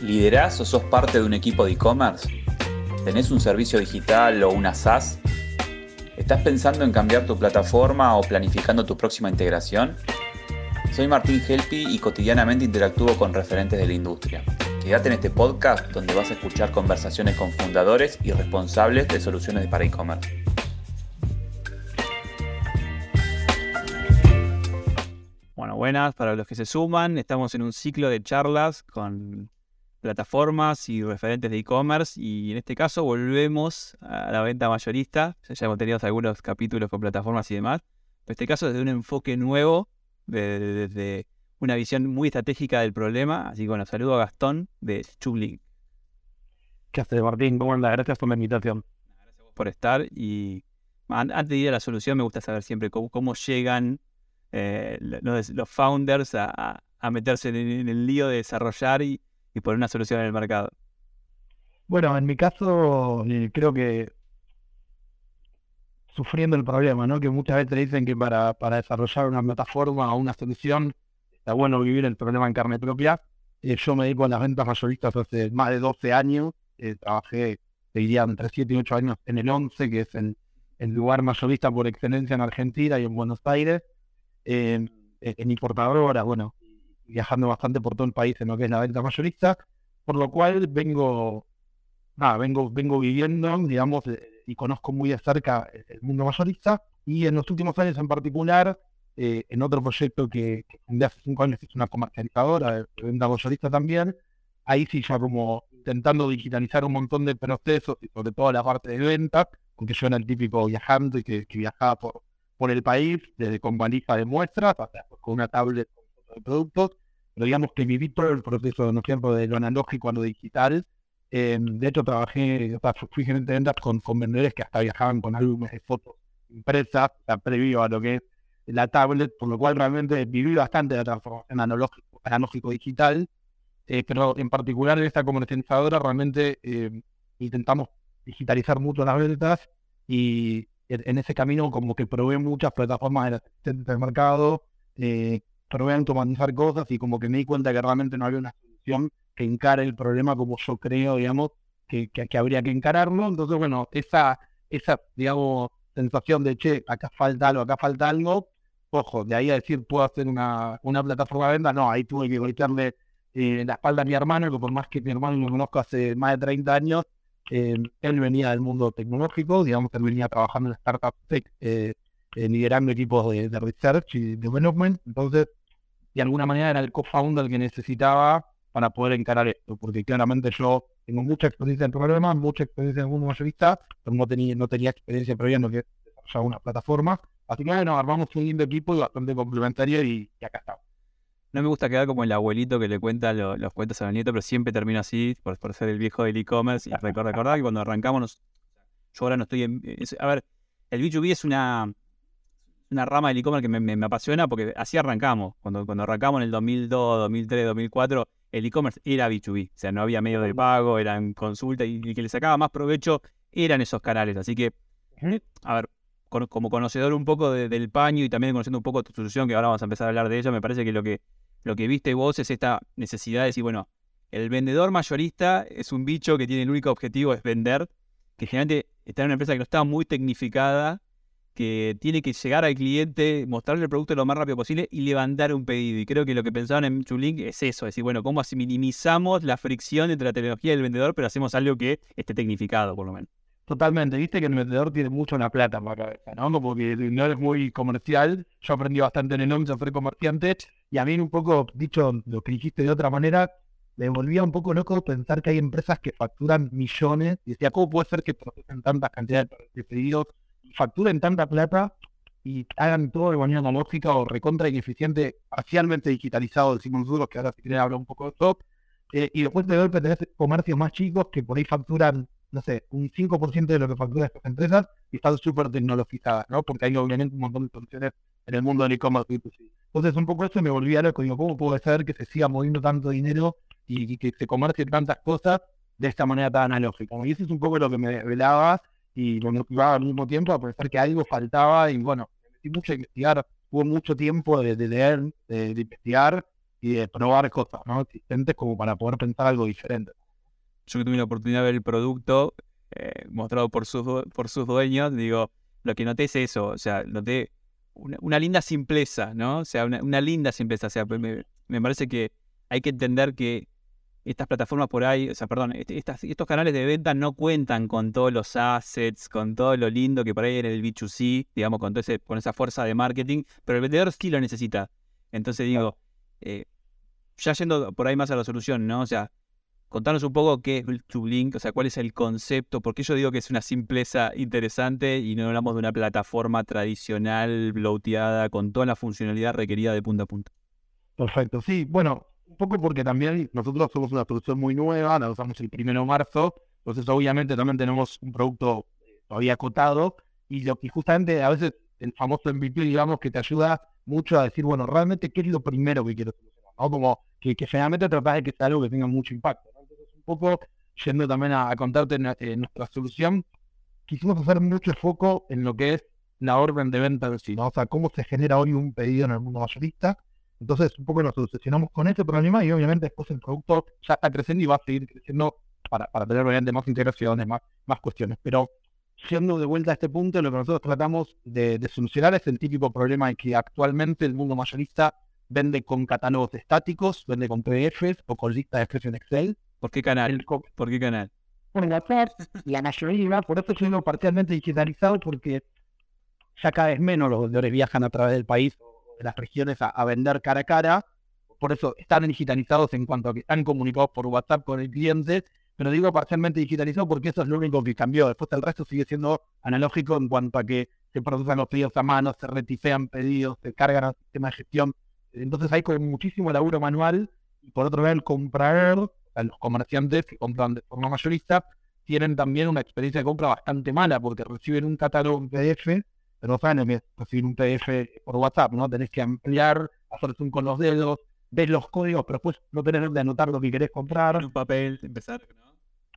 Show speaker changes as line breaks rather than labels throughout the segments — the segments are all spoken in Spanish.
¿Liderás o sos parte de un equipo de e-commerce? ¿Tenés un servicio digital o una SaaS? ¿Estás pensando en cambiar tu plataforma o planificando tu próxima integración? Soy Martín Helpi y cotidianamente interactúo con referentes de la industria. Quédate en este podcast donde vas a escuchar conversaciones con fundadores y responsables de soluciones para e-commerce.
Bueno, buenas para los que se suman. Estamos en un ciclo de charlas con plataformas y referentes de e-commerce y en este caso volvemos a la venta mayorista. Ya hemos tenido algunos capítulos con plataformas y demás. En este caso desde un enfoque nuevo, desde una visión muy estratégica del problema. Así que bueno, saludo a Gastón de Chublink.
¿Qué haces, Martín? ¿Cómo andas? Gracias por la invitación.
Gracias por estar y antes de ir a la solución me gusta saber siempre cómo, llegan eh, los, founders a, meterse en el lío de desarrollar y, y poner una solución en el mercado?
Bueno, en mi caso eh, creo que sufriendo el problema, ¿no? Que muchas veces dicen que para, para desarrollar una plataforma o una solución está bueno vivir el problema en carne propia. Eh, yo me dedico a las ventas mayoristas hace más de 12 años. Eh, trabajé, te diría, entre 7 y 8 años en el 11, que es el, el lugar mayorista por excelencia en Argentina y en Buenos Aires. en importadoras, bueno, viajando bastante por todo el país en lo que es la venta mayorista, por lo cual vengo, vengo, vengo viviendo, digamos, eh, y conozco muy de cerca el mundo mayorista, y en los últimos años en particular, eh, en otro proyecto que, que hace cinco años, que es una comercializadora de venta mayorista también, ahí sí ya como intentando digitalizar un montón de procesos, y sobre todo la parte de venta, porque yo era el típico viajando y que, viajaba por, por el país, desde con valija de muestras hasta con una tablet de productos, pero digamos que viví todo el proceso ¿no tiempo de lo analógico a lo digital. Eh, de hecho, trabajé, o sea, fui gerente de ventas con, con vendedores que hasta viajaban con álbumes de fotos impresas, previo a lo que es la tablet, por lo cual realmente viví bastante la transformación analógico, analógico eh, pero en particular en esta comercializadora realmente eh, intentamos digitalizar mucho las ventas y en ese camino como que probé muchas plataformas del mercado, eh, a automatizar cosas y como que me di cuenta que realmente no había una solución que encare el problema como yo creo, digamos, que, que, habría que encararlo. Entonces, bueno, esa, esa, digamos, sensación de, che, acá falta algo, acá falta algo, ojo, de ahí a decir, puedo hacer una, una plataforma de venta, no, ahí tuve que golpearle eh, la espalda a mi hermano, que por más que mi hermano lo conozco hace más de 30 años, eh, él venía del mundo tecnológico, digamos, él venía trabajando en startups tech, eh, liderando equipos de, de, research y development, entonces de alguna manera era el co-founder que necesitaba para poder encarar esto, porque claramente yo tengo mucha experiencia en problemas, mucha experiencia en el mundo mayorista, pero no tenía, no tenía experiencia previa en lo que es una plataforma. Así que bueno, armamos un lindo equipo y bastante complementario y, acá estamos.
No me gusta quedar como el abuelito que le cuenta los cuentos a los nietos, pero siempre termino así, por, ser el viejo del e-commerce. Y que cuando arrancamos, yo ahora no estoy en... a ver, el B2B es una, una rama del e-commerce que me, apasiona porque así arrancamos. Cuando, cuando arrancamos en el 2002, 2003, 2004, el e-commerce era B2B. O sea, no había medio de pago, eran consultas y, el que le sacaba más provecho eran esos canales. Así que, a ver, como conocedor un poco del paño y también conociendo un poco tu solución, que ahora vamos a empezar a hablar de ello, me parece que lo que, lo que viste vos es esta necesidad de decir, bueno, el vendedor mayorista es un bicho que tiene el único objetivo es vender, que generalmente está en una empresa que no está muy tecnificada que tiene que llegar al cliente, mostrarle el producto lo más rápido posible y levantar un pedido. Y creo que lo que pensaban en Chulink es eso, es decir, bueno, cómo minimizamos la fricción entre la tecnología y el vendedor, pero hacemos algo que esté tecnificado, por lo menos.
Totalmente, viste que el vendedor tiene mucho la plata en la cabeza, ¿no? Como que no es muy comercial. Yo aprendí bastante en el nombre, fui comerciante, y a mí un poco, dicho lo que dijiste de otra manera, me volvía un poco loco pensar que hay empresas que facturan millones, y decía, ¿cómo puede ser que procesen tantas cantidades de pedidos facturen tanta plata y hagan todo de manera analógica o recontra ineficiente, parcialmente digitalizado, decimos nosotros, que ahora si quieren hablar un poco de eso, eh, y después de golpe tenés comercios más chicos que por ahí facturan, no sé, un 5% de lo que facturan estas empresas y están súper tecnologizadas, ¿no? Porque hay obviamente un montón de soluciones en el mundo del e-commerce. Entonces, un poco eso me volvía loco. Digo, ¿cómo puede ser que se siga moviendo tanto dinero y, que se comercien tantas cosas de esta manera tan analógica? Y eso es un poco lo que me desvelaba y lo motivaba al mismo tiempo a pensar que algo faltaba y bueno, me metí mucho a investigar, hubo mucho tiempo de, leer, de, investigar y de probar cosas ¿no? existentes como para poder pensar algo diferente.
Yo que tuve la oportunidad de ver el producto eh, mostrado por sus, por sus dueños, digo, lo que noté es eso, o sea, noté una, linda simpleza, ¿no? O sea, una, linda simpleza, o sea, me, me, parece que hay que entender que estas plataformas por ahí, o sea, perdón, este, estos canales de venta no cuentan con todos los assets, con todo lo lindo que por ahí en el B2C, digamos, con, todo ese, con esa fuerza de marketing, pero el vendedor sí lo necesita. Entonces digo, eh, ya yendo por ahí más a la solución, ¿no? O sea, contanos un poco qué es TubeLink, o sea, cuál es el concepto, porque yo digo que es una simpleza interesante y no hablamos de una plataforma tradicional, bloateada, con toda la funcionalidad requerida de punta a punta.
Perfecto, sí, bueno, un poco porque también nosotros somos una solución muy nueva, la usamos el primero de marzo, entonces obviamente también tenemos un producto todavía acotado y lo que justamente a veces el famoso MVP, digamos, que te ayuda mucho a decir, bueno, realmente qué es lo primero que quiero solucionar, ¿no? Como que, que generalmente tratas de que sea algo que tenga mucho impacto, Entonces un poco, yendo también a, contarte nuestra solución, quisimos hacer mucho foco en lo que es la orden de venta en sí, ¿no? O sea, cómo se genera hoy un pedido en el mundo mayorista, entonces, un poco nos obsesionamos con ese problema y obviamente después el producto ya está creciendo y va a seguir creciendo para, para tener obviamente más integraciones, más, más cuestiones. Pero siendo de vuelta a este punto, lo que nosotros tratamos de, solucionar es el típico problema de que actualmente el mundo mayorista vende con catálogos estáticos, vende con PDFs o con listas de expresión Excel.
¿Por qué canal? ¿Por qué canal?
Por la la mayoría, por eso sido parcialmente digitalizado, porque ya cada vez menos los vendedores viajan a través del país de las regiones a, vender cara a cara. Por eso están digitalizados en cuanto a que están comunicados por WhatsApp con el cliente, pero digo parcialmente digitalizado porque eso es lo único que cambió. Después el resto sigue siendo analógico en cuanto a que se producen los pedidos a mano, se retifean pedidos, se cargan al sistema de gestión. Entonces hay como muchísimo laburo manual y por otro lado el comprador, los comerciantes que compran de forma mayorista, tienen también una experiencia de compra bastante mala porque reciben un catálogo en PDF pero saben que recibir un PDF por WhatsApp, ¿no? Tenés que ampliar, hacer zoom con los dedos, ver los códigos, pero después no tenés de anotar lo que querés comprar.
Un papel, empezar, ¿no?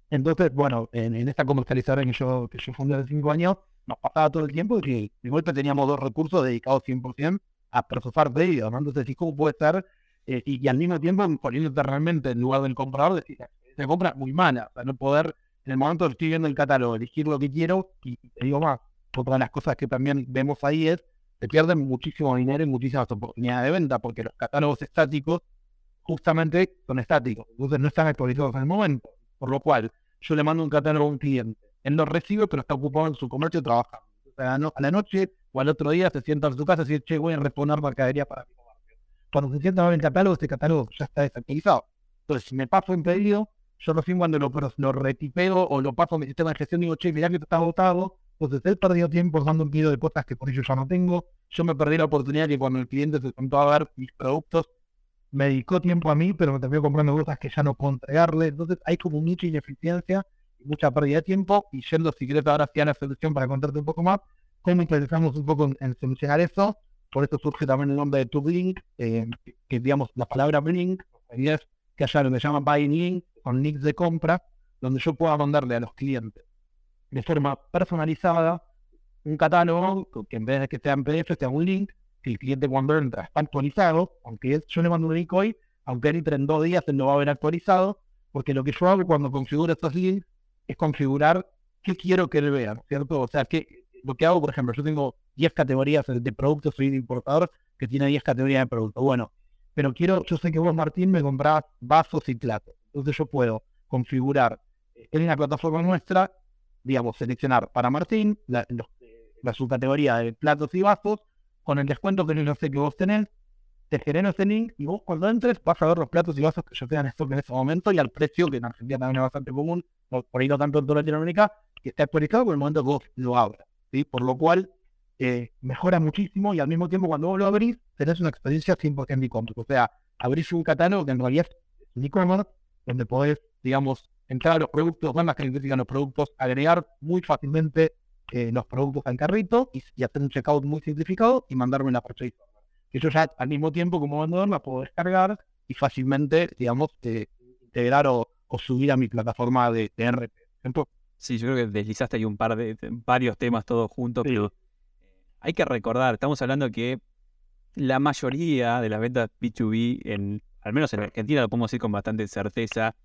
Entonces, bueno, en, esta comercializadora que yo, que yo fundé hace cinco años, nos pasaba todo el tiempo que de golpe teníamos dos recursos dedicados 100% a procesar pedidos, ¿no? Entonces, ¿cómo puede ser? Eh, y, al mismo tiempo poniéndote realmente en lugar del comprador, decir, se compra muy mala, sea, no poder, en el momento que estoy viendo el catálogo, elegir lo que quiero y te digo más, otra de las cosas que también vemos ahí es que pierden muchísimo dinero y muchísimas oportunidades de venta, porque los catálogos estáticos justamente son estáticos, entonces no están actualizados en el momento. Por lo cual, yo le mando un catálogo a un cliente, él lo recibe, pero está ocupado en su comercio trabajando. O a la noche o al otro día se sienta en su casa y dice, che, voy a reponer mercadería para mi comercio. Cuando se sienta en el catálogo, este catálogo ya está desactualizado. Entonces, si me paso en pedido, yo recién cuando lo, lo retipeo o lo paso a mi sistema de gestión, digo, che, mirá que está agotado, entonces él perdió tiempo dando un pedido de cosas que por ello ya no tengo. Yo me perdí la oportunidad que cuando el cliente se sentó a ver mis productos, me dedicó tiempo a mí, pero me terminó comprando cosas que ya no puedo entregarle. Entonces hay como mucha ineficiencia y mucha pérdida de tiempo. Y yendo, si quieres, ahora hacia la solución para contarte un poco más, cómo interesamos un poco en, solucionar eso. Por eso surge también el nombre de TubeLink, eh, que, digamos la palabra Blink, es que haya lo que llama Buying Link, con links de compra, donde yo pueda mandarle a los clientes de forma personalizada un catálogo que en vez de que sea en PDF sea un link, que el cliente cuando entra está actualizado, aunque yo le mando un link hoy, aunque entre en dos días él lo va a ver actualizado, porque lo que yo hago cuando configuro estos links es configurar qué quiero que él vea, ¿cierto? O sea, que lo que hago, por ejemplo, yo tengo 10 categorías de productos, soy un importador que tiene 10 categorías de productos. Bueno, pero quiero, yo sé que vos, Martín, me comprás vasos y platos. Entonces yo puedo configurar en la plataforma nuestra digamos, seleccionar para Martín la, subcategoría de platos y vasos con el descuento que no sé que vos tenés, te genero ese link y vos cuando entres vas a ver los platos y vasos que yo tenga en stock en ese momento y al precio que en Argentina también es bastante común, por ahí no tanto en toda Latinoamérica, que esté actualizado por el momento que vos lo abras. ¿sí? Por lo cual eh, mejora muchísimo y al mismo tiempo cuando vos lo abrís tenés una experiencia 100% de e-commerce. O sea, abrís un catálogo que en realidad es e-commerce donde podés, digamos, entrar a los productos, más que identifican los productos, agregar muy fácilmente eh, los productos al carrito y, hacer un checkout muy simplificado y mandarme la purchase Que yo ya al mismo tiempo como vendedor la puedo descargar y fácilmente, digamos, eh, integrar o, subir a mi plataforma de, RP.
sí, yo creo que deslizaste ahí un par de, varios temas todos juntos, pero hay que recordar, estamos hablando que la mayoría de las ventas B2B en al menos en Argentina lo podemos decir con bastante certeza,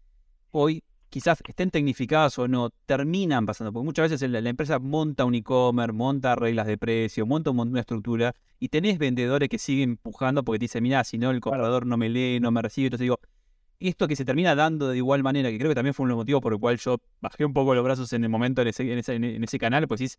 hoy quizás estén tecnificadas o no, terminan pasando, porque muchas veces la, empresa monta un e-commerce, monta reglas de precio, monta un de estructura, y tenés vendedores que siguen empujando porque te dicen, mira, si no el comprador no me lee, no me recibe, entonces digo, esto que se termina dando de igual manera, que creo que también fue los motivos por el cual yo bajé un poco los brazos en el momento en ese, en ese, en ese canal, pues decís,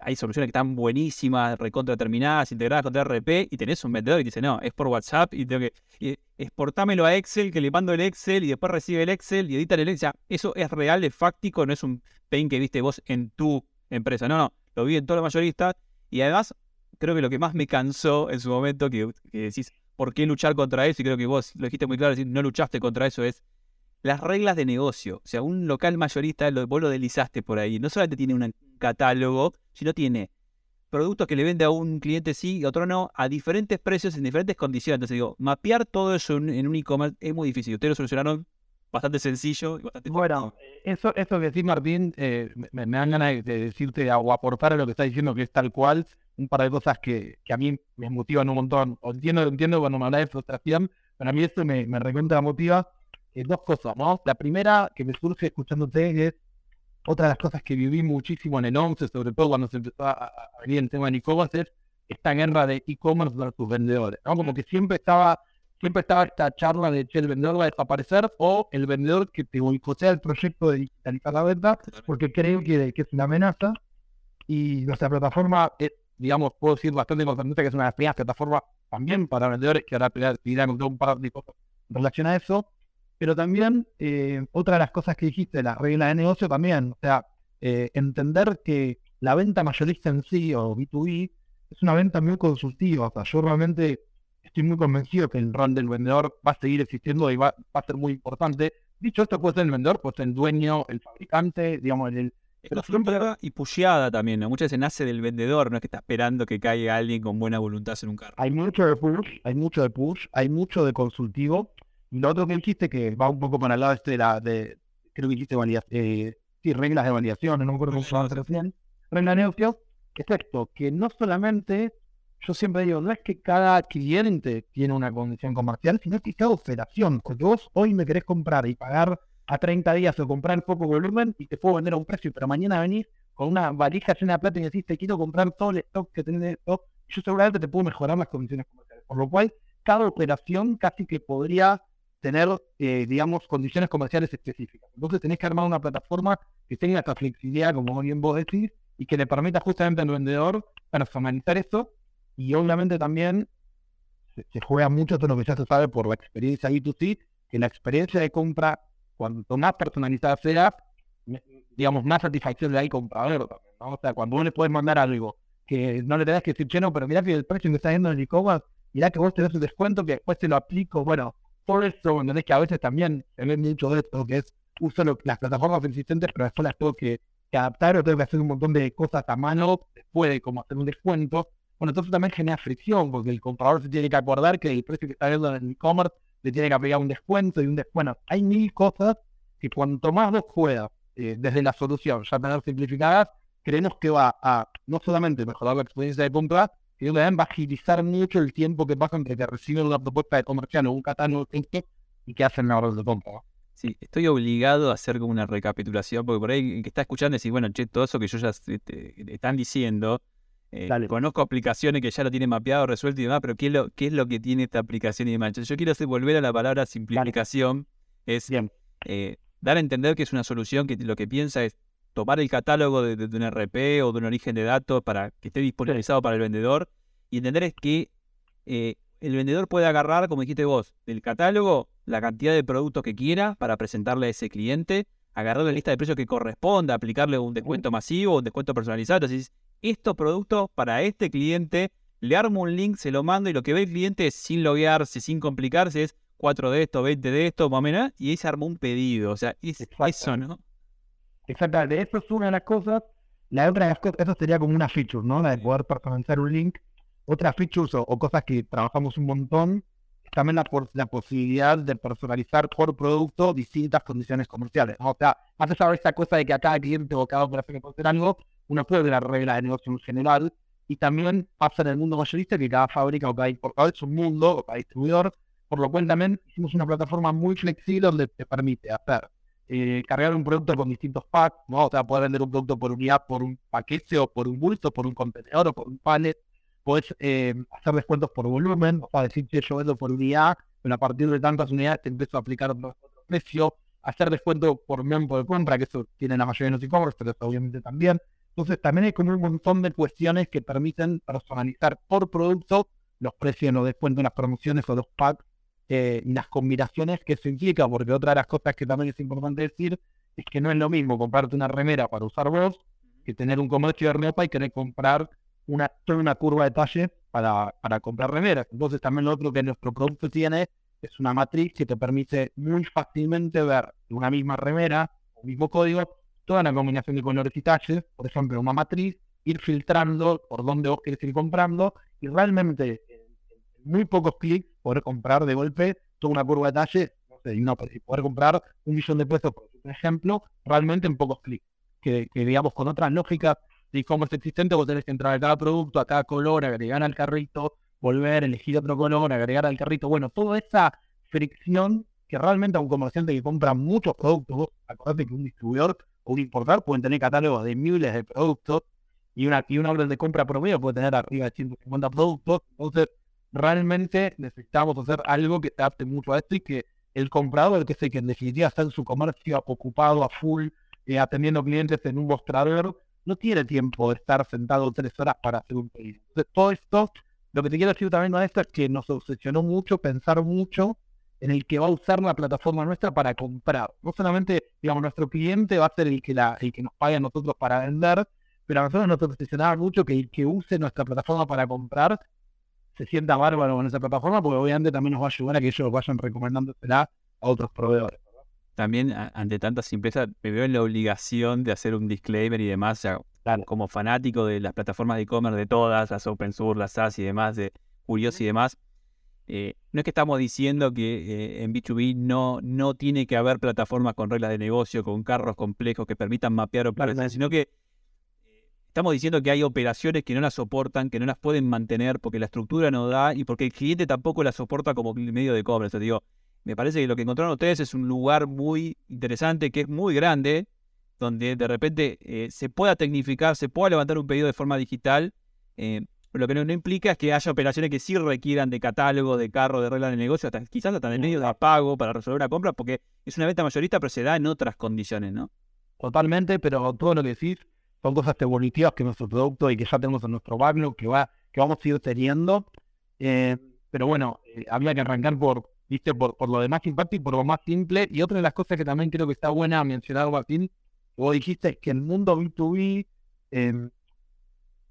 hay soluciones que están buenísimas, recontra terminadas, integradas con RP, y tenés un vendedor que dice, no, es por WhatsApp y tengo que exportámelo a Excel, que le mando el Excel y después recibe el Excel y edita el Excel. eso es real, es fáctico, no es un pain que viste vos en tu empresa. No, no, lo vi en todos los mayoristas. Y además, creo que lo que más me cansó en su momento, que, decís, ¿por qué luchar contra eso? Y creo que vos lo dijiste muy claro, no luchaste contra eso, es las reglas de negocio. O sea, un local mayorista, lo, vos lo deslizaste por ahí. No solamente tiene un catálogo, sino tiene productos que le vende a un cliente sí y otro no, a diferentes precios, en diferentes condiciones. Entonces digo, mapear todo eso en, un e-commerce es muy difícil. Ustedes lo solucionaron bastante sencillo y bastante
Bueno, eso, eso que decís, Martín, eh, me, dan ganas de decirte o aportar a lo que está diciendo que es tal cual, un par de cosas que, que a mí me motivan un montón. O entiendo, entiendo cuando me habla de frustración, pero a mí esto me, me recuenta motiva eh, dos cosas, ¿no? La primera que me surge escuchándote es otra de las cosas que viví muchísimo en el 11, sobre todo cuando se empezó a, venir el tema de e-commerce, es esta guerra de e-commerce versus vendedores. ¿no? Como que siempre estaba, siempre estaba esta charla de que el vendedor va a desaparecer o el vendedor que te boicotea el proyecto de digitalizar la venta porque creen que, que es una amenaza. Y nuestra plataforma es, digamos, puedo decir bastante importante que es una de las primeras plataformas también para vendedores, que ahora con un par de cosas en relación a eso pero también eh, otra de las cosas que dijiste, la regla de negocio también, o sea, eh, entender que la venta mayorista en sí o B2B es una venta muy consultiva, o sea, yo realmente estoy muy convencido que el rol del vendedor va a seguir existiendo y va, a ser muy importante. Dicho esto, puede ser el vendedor, puede ser el dueño, el fabricante, digamos, el...
Pero siempre... Y pusheada también, ¿no? Muchas veces nace del vendedor, no es que está esperando que caiga alguien con buena voluntad en un carro.
Hay mucho de push, hay mucho de push, hay mucho de consultivo, lo otro que dijiste, que va un poco para el lado este de la, de, creo que dijiste eh, sí, reglas de validación, no me acuerdo cómo se llama regla de negocio, esto, que no solamente, yo siempre digo, no es que cada cliente tiene una condición comercial, sino que cada operación, porque vos hoy me querés comprar y pagar a 30 días o comprar poco volumen y te puedo vender a un precio, pero mañana venís con una valija llena de plata y decís, te quiero comprar todo el stock que tenés de stock, yo seguramente te puedo mejorar las condiciones comerciales. Por lo cual, cada operación casi que podría tener, eh, digamos, condiciones comerciales específicas. Entonces tenés que armar una plataforma que tenga esta flexibilidad, como bien vos decís, y que le permita justamente al vendedor personalizar esto. Y obviamente también se, juega mucho todo lo que ya se sabe por la experiencia B2C, que la experiencia de compra, cuanto más personalizada sea, digamos, más satisfacción le hay comprador. ¿no? O sea, cuando vos le puedes mandar algo que no le tenés que decir, che, no, pero mirá que el precio que está yendo en el e-commerce, mirá que vos tenés un descuento que después te lo aplico, bueno, por eso, ¿entendés? Que a veces también ve mucho de esto, que es uso las plataformas existentes, pero después las tengo que, adaptar o tengo que hacer un montón de cosas a mano después de como hacer un descuento. Bueno, entonces también genera fricción, porque el comprador se tiene que acordar que el precio que está viendo en el e-commerce le tiene que aplicar un descuento y un descuento. Hay mil cosas que cuanto más vos puedas, eh, desde la solución, ya tener simplificadas, creemos que va a no solamente mejorar la experiencia de compra, va a agilizar mucho el tiempo que pasa entre que reciben una propuesta de comercial o un catálogo y que hacen la orden de compra.
Sí, estoy obligado a hacer como una recapitulación, porque por ahí que está escuchando decir, bueno, che, todo eso que yo ya este, están diciendo, eh, conozco aplicaciones que ya lo tienen mapeado, resuelto y demás, pero ¿qué es lo, qué es lo que tiene esta aplicación y demás? Entonces, yo quiero hacer, volver a la palabra simplificación, es eh, dar a entender que es una solución que lo que piensa es tomar el catálogo de, un RP o de un origen de datos para que esté disponibilizado para el vendedor y entender es que eh, el vendedor puede agarrar, como dijiste vos, del catálogo la cantidad de productos que quiera para presentarle a ese cliente, agarrar la lista de precios que corresponda, aplicarle un descuento masivo, un descuento personalizado. Entonces, estos productos para este cliente, le armo un link, se lo mando y lo que ve el cliente sin loguearse, sin complicarse, es 4 de esto, 20 de esto, más o menos, y ahí se armó un pedido. O sea, es eso, ¿no?
Exactamente, eso es una de las cosas. La otra de las cosas, eso sería como una feature, ¿no? La de poder personalizar un link. Otras features o, cosas que trabajamos un montón, también la, la posibilidad de personalizar por producto distintas condiciones comerciales. O sea, hace saber esta cosa de que a cada cliente o cada operación que hacer algo, uno puede la regla de negocio en general. Y también pasa en el mundo mayorista que cada fábrica o cada importador es un mundo o cada distribuidor por lo cual también hicimos una plataforma muy flexible donde te permite hacer eh, cargar un producto con distintos packs, ¿no? O sea, poder vender un producto por unidad, por un paquete o por un bulto, por un contenedor o por un pallet. Puedes eh, hacer descuentos por volumen, o sea, decir que yo vendo por unidad, pero a partir de tantas unidades te empiezo a aplicar otro, precio, hacer descuento por miembro de compra, que eso tiene la mayoría de los e-commerce, pero eso obviamente también. Entonces también hay como un montón de cuestiones que permiten personalizar por producto los precios, los descuentos, las promociones o los packs eh, las combinaciones que eso implica, porque otra de las cosas que también es importante decir es que no es lo mismo comprarte una remera para usar vos que tener un comercio de ropa y querer comprar una, toda una curva de talle para, para comprar remeras. Entonces también lo otro que nuestro producto tiene es una matriz que te permite muy fácilmente ver una misma remera, o mismo código, toda una combinación de colores y talles, por ejemplo, una matriz, ir filtrando por dónde vos querés ir comprando y realmente muy pocos clics poder comprar de golpe toda una curva de talle, no sé, y, no, poder comprar un millón de pesos, por ejemplo, realmente en pocos clics. Que, digamos con otras lógicas de e-commerce existente, vos tenés que entrar a cada producto, a cada color, agregar al carrito, volver, elegir otro color, agregar al carrito. Bueno, toda esa fricción que realmente a un comerciante que compra muchos productos, vos acordate que un distribuidor o un importador pueden tener catálogos de miles de productos y una, y una orden de compra promedio puede tener arriba de 150 productos. Entonces, realmente necesitamos hacer algo que se adapte mucho a esto y que el comprador, que sé que en definitiva está en su comercio ocupado a full, eh, atendiendo clientes en un mostrador, no tiene tiempo de estar sentado tres horas para hacer un pedido. Entonces, todo esto, lo que te quiero decir también, esto es que nos obsesionó mucho pensar mucho en el que va a usar la plataforma nuestra para comprar. No solamente, digamos, nuestro cliente va a ser el que, la, el que nos pague a nosotros para vender, pero a nosotros nos obsesionaba mucho que el que use nuestra plataforma para comprar se sienta bárbaro con esa plataforma, porque obviamente también nos va a ayudar a que ellos vayan recomendándosela a otros proveedores.
También, ante tanta simpleza, me veo en la obligación de hacer un disclaimer y demás, como fanático de las plataformas de e-commerce de todas, las open source, las SaaS y demás, de Curios y demás. Eh, no es que estamos diciendo que eh, en B2B no, no tiene que haber plataformas con reglas de negocio, con carros complejos que permitan mapear operaciones, sino que Estamos diciendo que hay operaciones que no las soportan, que no las pueden mantener porque la estructura no da y porque el cliente tampoco las soporta como medio de cobre. Entonces digo, me parece que lo que encontraron ustedes es un lugar muy interesante, que es muy grande, donde de repente eh, se pueda tecnificar, se pueda levantar un pedido de forma digital. Eh, lo que no, implica es que haya operaciones que sí requieran de catálogo, de carro, de reglas de negocio, hasta, quizás hasta de medio de pago para resolver una compra, porque es una venta mayorista, pero se da en otras condiciones, ¿no?
Totalmente, pero todo lo que decís son cosas evolutivas que nuestro producto y que ya tenemos en nuestro backlog que va que vamos a ir teniendo. Eh, pero bueno, eh, había que arrancar por, viste, por, por lo de más impacto y por lo más simple. Y otra de las cosas que también creo que está buena mencionar, Martín, vos dijiste es que el mundo B2B, em,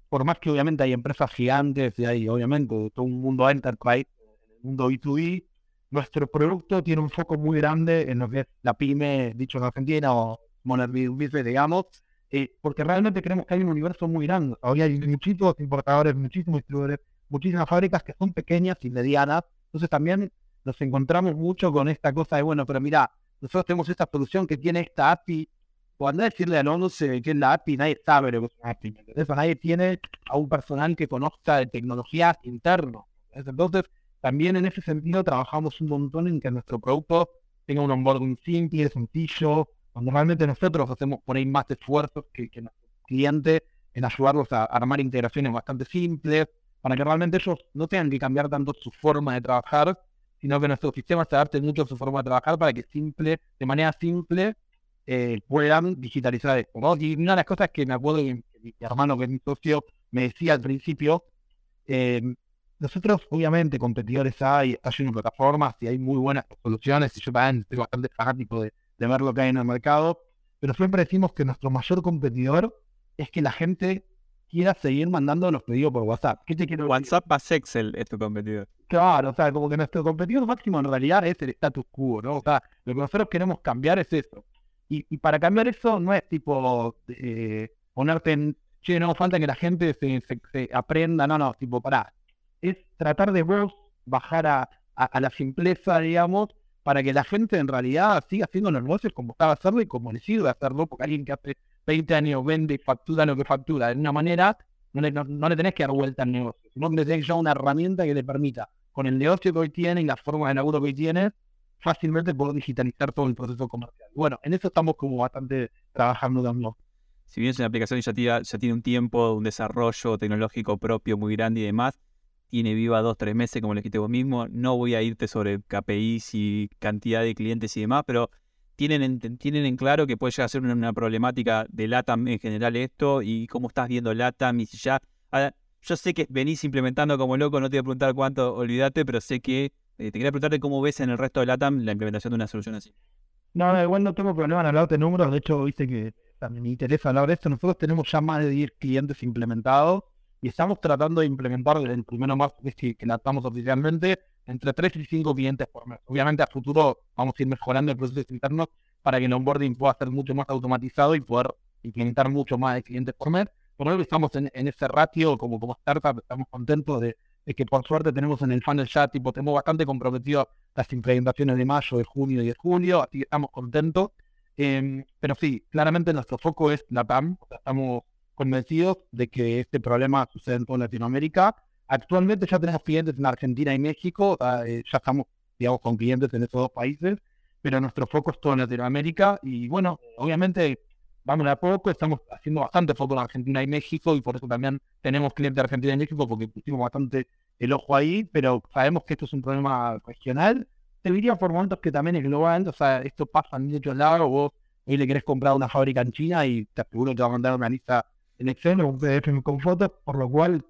por más que obviamente hay empresas gigantes y hay obviamente todo un mundo enterprise, en el mundo B2B, nuestro producto tiene un foco muy grande en lo que es la pyme, dicho en Argentina, o Moner Business, digamos, eh, porque realmente creemos que hay un universo muy grande. Hoy hay muchísimos importadores, muchísimos distribuidores, muchísimas fábricas que son pequeñas y medianas. Entonces también nos encontramos mucho con esta cosa de, bueno, pero mira, nosotros tenemos esta solución que tiene esta API. Cuando decirle al 11 que es la API, nadie sabe lo que es una API. Nadie tiene a un personal que conozca de tecnologías internas. Entonces, también en ese sentido trabajamos un montón en que nuestro producto tenga un onboarding simple, sencillo, Normalmente nosotros hacemos por ahí más esfuerzos que, que nuestro cliente en ayudarlos a armar integraciones bastante simples, para que realmente ellos no tengan que cambiar tanto su forma de trabajar, sino que nuestro sistema se adapte mucho a su forma de trabajar para que simple, de manera simple eh, puedan digitalizar esto. Y una de las cosas que me acuerdo que mi hermano, que es mi socio, me decía al principio, eh, nosotros obviamente competidores hay, hay una plataformas y hay muy buenas soluciones y yo también estoy bastante fanático de, de ver lo que hay en el mercado, pero siempre decimos que nuestro mayor competidor es que la gente quiera seguir mandando los pedidos por WhatsApp.
¿Qué te quiero WhatsApp más Excel es tu competidor.
Claro, o sea, como que nuestro competidor máximo en realidad es el status quo, ¿no? O sea, lo que nosotros queremos cambiar es eso. Y, para cambiar eso no es tipo eh, ponerte en, che, no, falta que la gente se, aprenda, no, no, tipo, pará. Es tratar de vos bajar a, a la simpleza, digamos, para que la gente en realidad siga haciendo negocios como estaba hacerlo y como le sirve hacerlo, porque alguien que hace 20 años vende y factura lo que factura de una manera, no le, no, le tenés que dar vuelta al negocio, sino que le tenés ya una herramienta que le permita con el negocio que hoy tiene y la forma de laburo que hoy tiene, fácilmente puedo digitalizar todo el proceso comercial. Bueno, en eso estamos como bastante trabajando también.
Si bien es una aplicación ya tiene, ya tiene un tiempo, un desarrollo tecnológico propio muy grande y demás, tiene viva dos, tres meses, como le dijiste vos mismo. No voy a irte sobre KPIs y cantidad de clientes y demás, pero tienen en, tienen en claro que puede llegar a ser una, problemática de LATAM en general esto y cómo estás viendo LATAM y si ya... yo sé que venís implementando como loco, no te voy a preguntar cuánto, olvídate, pero sé que eh, te quería preguntarte cómo ves en el resto de LATAM la implementación de una solución así.
No, igual no tengo problema en hablar de números, de hecho, viste que me interesa hablar de esto. Nosotros tenemos ya más de 10 clientes implementados y estamos tratando de implementar desde el primero más que, que lanzamos oficialmente entre 3 y 5 clientes por mes. Obviamente a futuro vamos a ir mejorando el proceso interno para que el onboarding pueda ser mucho más automatizado y poder implementar mucho más de clientes por mes. Por eso estamos en, ese ratio como, como startup, estamos contentos de, que por suerte tenemos en el funnel ya, tipo, tenemos bastante comprometido las implementaciones de mayo, de junio y de julio, así que estamos contentos. Em, pero sí, claramente nuestro foco es la PAM, o sea, estamos convencidos de que este problema sucede en toda Latinoamérica. Actualmente ya tenemos clientes en Argentina y México, eh, ya estamos, digamos, con clientes en esos dos países, pero nuestro foco es toda Latinoamérica y bueno, obviamente vamos a poco, estamos haciendo bastante foco en Argentina y México y por eso también tenemos clientes de Argentina y México porque pusimos bastante el ojo ahí, pero sabemos que esto es un problema regional. Te diría por momentos que también es global, o sea, esto pasa en muchos lados, vos hoy le querés comprar una fábrica en China y te aseguro que te va a mandar una lista en Excel o un PDF con fotos, por lo cual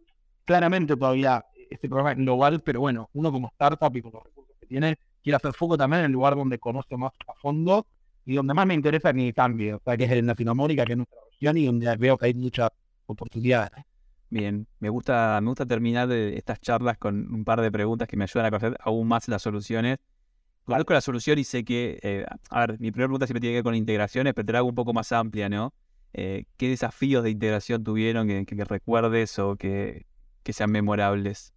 claramente todavía este programa es global, pero bueno, uno como startup y con los recursos que tiene, quiere hacer foco también en el lugar donde conoce más a fondo y donde más me interesa que cambie, o sea, que es en Latinoamérica, que es nuestra región y donde veo que hay muchas oportunidades.
Bien, me gusta, me gusta terminar estas charlas con un par de preguntas que me ayudan a conocer aún más las soluciones. Conozco la solución y sé que, eh, a ver, mi primera pregunta siempre tiene que ver con integraciones, pero te la hago un poco más amplia, ¿no? Eh, ¿qué desafíos de integración tuvieron que, recuerdes o que, sean memorables?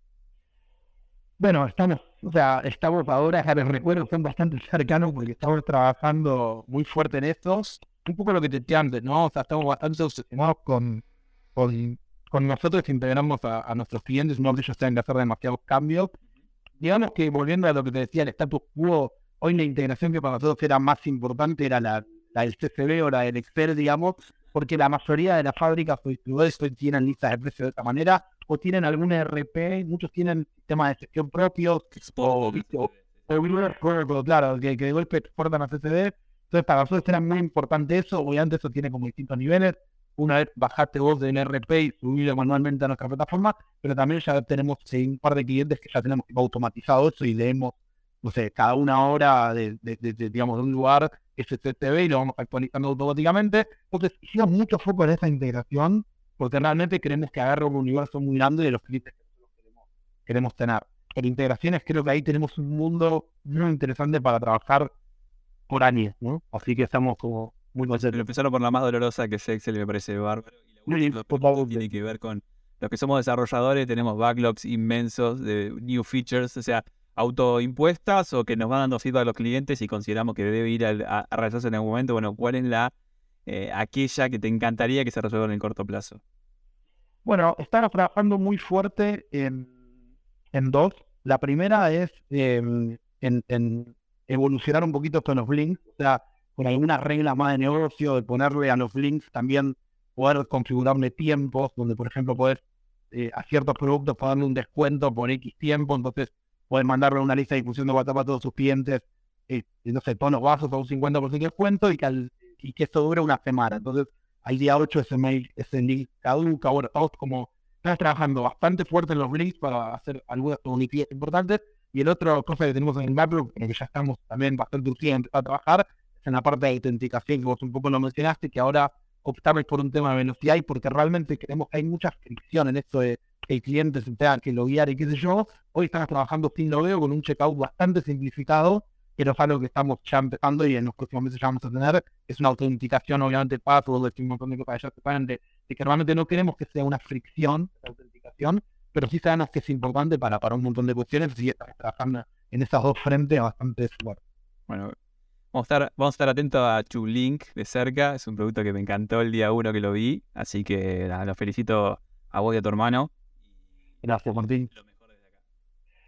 Bueno, estamos, o sea, estamos ahora, los recuerdos son bastante cercanos porque estamos trabajando muy fuerte en estos. Un poco lo que te decía antes, ¿no? O sea, estamos bastante obsesionados con, con, con nosotros que integramos a, nuestros clientes, no que ellos tengan que hacer demasiados cambios. Digamos que volviendo a lo que te decía, el status quo, hoy la integración que para nosotros era más importante era la, la del CCB o la del Excel, digamos, porque la mayoría de las fábricas o distribuidores hoy tienen listas de precios de esta manera, o tienen algún RP, muchos tienen sistemas de gestión propios, o, claro, que, de golpe exportan a CCD. Entonces, para nosotros era muy importante eso, obviamente eso tiene como distintos niveles. Una vez bajaste vos del RP y subirlo manualmente a nuestra plataforma, pero también ya tenemos un par de clientes que ya tenemos automatizado eso y leemos, no sé, cada una hora de, digamos, de un lugar SCTV y lo vamos actualizando automáticamente. Entonces, hicimos mucho foco en esa integración porque realmente queremos que agarre un universo muy grande de los clientes que nosotros queremos, queremos tener. En integraciones creo que ahí tenemos un mundo muy interesante para trabajar por años, ¿no? Así que estamos como muy contentos.
Pero empezaron por la más dolorosa que es Excel me parece bárbaro. Y la última tiene que ver con los que somos desarrolladores, tenemos backlogs inmensos de new features, o sea, autoimpuestas o que nos van dando feedback a los clientes y consideramos que debe ir a, realizarse en algún momento, bueno, ¿cuál es la eh, aquella que te encantaría que se resuelva en el corto plazo?
Bueno, estamos trabajando muy fuerte en, dos. La primera es em, en, evolucionar un poquito con los links, o sea, con alguna regla más de negocio, de ponerle a los links también poder configurarle tiempos, donde por ejemplo poder eh, a ciertos productos darle un descuento por X tiempo, entonces pueden mandarle una lista de difusión de WhatsApp a todos sus clientes, eh, no sé, tonos bajos o un 50% de descuento y que, y que esto dure una semana. Entonces, al día 8 ese mail, ese link caduca. Bueno, estamos como, estamos trabajando bastante fuerte en los links para hacer algunas comunidades importantes. Y el otro cosa que tenemos en el Backlog, en el que ya estamos también bastante urgentes a trabajar, es en la parte de autenticación, que vos un poco lo mencionaste, que ahora optamos por un tema de velocidad y porque realmente creemos que hay mucha fricción en esto de que el cliente se tenga que loguear y qué sé yo. Hoy estamos trabajando sin logueo con un checkout bastante simplificado, que es algo que estamos ya empezando y en los próximos meses ya vamos a tener. Es una autenticación, obviamente, password, un montón de cosas de, que realmente no queremos que sea una fricción la autenticación, pero sí sabemos que es importante para, para un montón de cuestiones y estamos trabajando en esas dos frentes bastante fuerte.
Bueno, Vamos a, estar, vamos a estar atentos a Chulink de cerca. Es un producto que me encantó el día uno que lo vi. Así que lo felicito a vos y a tu hermano.
Gracias, Martín.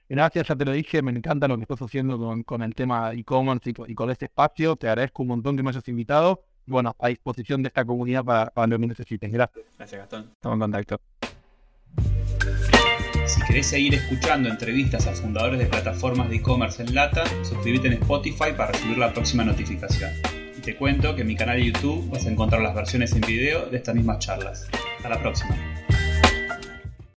Gracias, ya te lo dije, me encanta lo que estás haciendo con, el tema e-commerce y, con este espacio. Te agradezco un montón que me hayas invitado. Bueno, a disposición de esta comunidad para, para lo que necesiten. Gracias.
Gracias, Gastón. Estamos en contacto.
Si querés seguir escuchando entrevistas a fundadores de plataformas de e-commerce en Lata, suscríbete en Spotify para recibir la próxima notificación. Y te cuento que en mi canal de YouTube vas a encontrar las versiones en video de estas mismas charlas. Hasta la próxima.